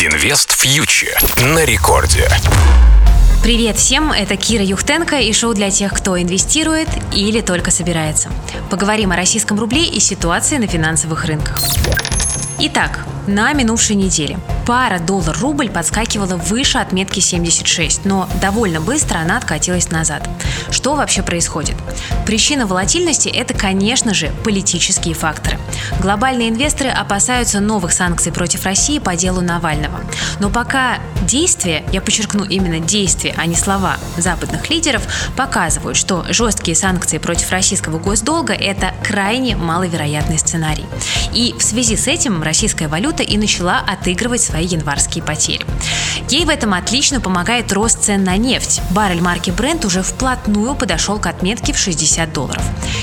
Инвест фьючер на рекорде. Привет всем, это Кира Юхтенко и шоу для тех, кто инвестирует или только собирается. Поговорим о российском рубле и ситуации на финансовых рынках. Итак, на минувшей неделе пара доллар-рубль подскакивала выше отметки 76, но довольно быстро она откатилась назад. Что вообще происходит? Причина волатильности – это, конечно же, политические факторы. Глобальные инвесторы опасаются новых санкций против России по делу Навального. Но пока действия, я подчеркну именно действия, а не слова западных лидеров, показывают, что жесткие санкции против российского госдолга – это крайне маловероятный сценарий. И в связи с этим российская валюта и начала отыгрывать свои январские потери. Ей в этом отлично помогает рост цен на нефть. Баррель марки Brent уже вплотную подошел к отметке в 60 долларов.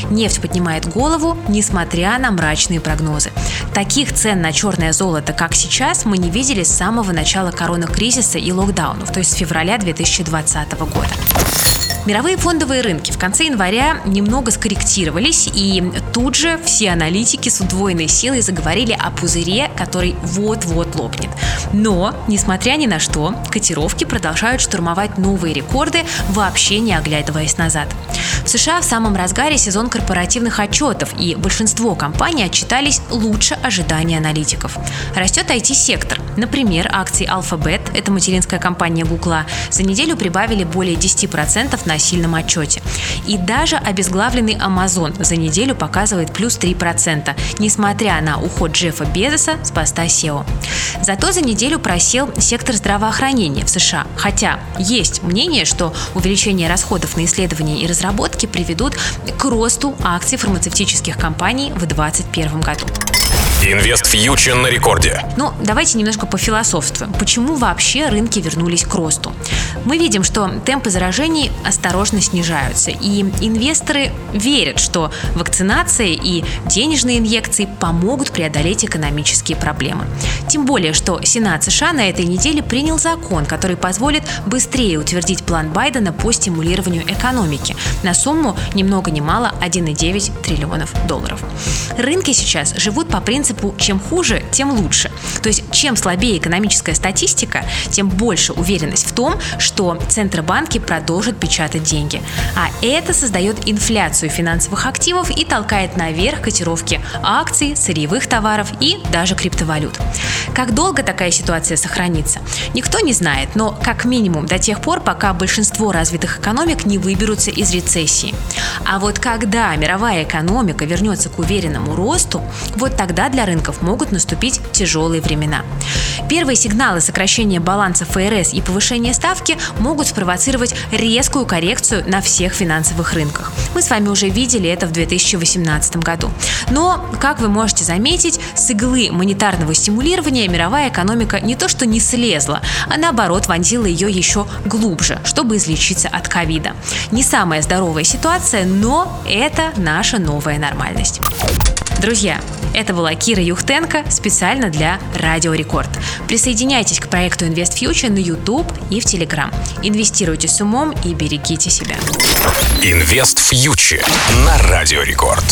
Нефть поднимает голову, несмотря на мрачные прогнозы. Таких цен на черное золото, как сейчас, мы не видели с самого начала коронакризиса и локдаунов, то есть с февраля 2020 года. Мировые фондовые рынки в конце января немного скорректировались, и тут же все аналитики с удвоенной силой заговорили о пузыре, который вот-вот лопнет. Но, несмотря ни на что, котировки продолжают штурмовать новые рекорды, вообще не оглядываясь назад. В США в самом разгаре сезон корпоративных отчетов, и большинство компаний отчитались лучше ожиданий аналитиков. Растет IT-сектор. Например, акции Alphabet, это материнская компания Google, за неделю прибавили более 10% на сильном отчете. И даже обезглавленный Amazon за неделю показывает плюс 3%, несмотря на уход Джеффа Безоса с поста SEO. Зато за неделю просел сектор здравоохранения в США, хотя есть мнение, что увеличение расходов на исследования и разработки приведут к росту акций фармацевтических компаний в 2021 году. Инвест фьючер на рекорде. Ну, давайте немножко пофилософствуем. Почему вообще рынки вернулись к росту? Мы видим, что темпы заражений осторожно снижаются, и инвесторы верят, что вакцинация и денежные инъекции помогут преодолеть экономические проблемы. Тем более, что Сенат США на этой неделе принял закон, который позволит быстрее утвердить план Байдена по стимулированию экономики на сумму ни много ни мало 1,9 триллионов долларов. Рынки сейчас живут по принципу принципу «чем хуже, тем лучше». То есть чем слабее экономическая статистика, тем больше уверенность в том, что центробанки продолжат печатать деньги. А это создает инфляцию финансовых активов и толкает наверх котировки акций, сырьевых товаров и даже криптовалют. Как долго такая ситуация сохранится? Никто не знает, но как минимум до тех пор, пока большинство развитых экономик не выберутся из рецессии. А вот когда мировая экономика вернется к уверенному росту, вот тогда для рынков могут наступить тяжелые времена. Первые сигналы сокращения баланса ФРС и повышения ставки могут спровоцировать резкую коррекцию на всех финансовых рынках. Мы с вами уже видели это в 2018 году. Но, как вы можете заметить, с иглы монетарного стимулирования мировая экономика не то что не слезла, а наоборот вонзила ее еще глубже, чтобы излечиться от ковида. Не самая здоровая ситуация, но это наша новая нормальность. Друзья, это была Кира Юхтенко специально для Радио Рекорд. Присоединяйтесь к проекту Invest Future на YouTube и в Telegram. Инвестируйте с умом и берегите себя. Инвест фьючер на Радио Рекорд.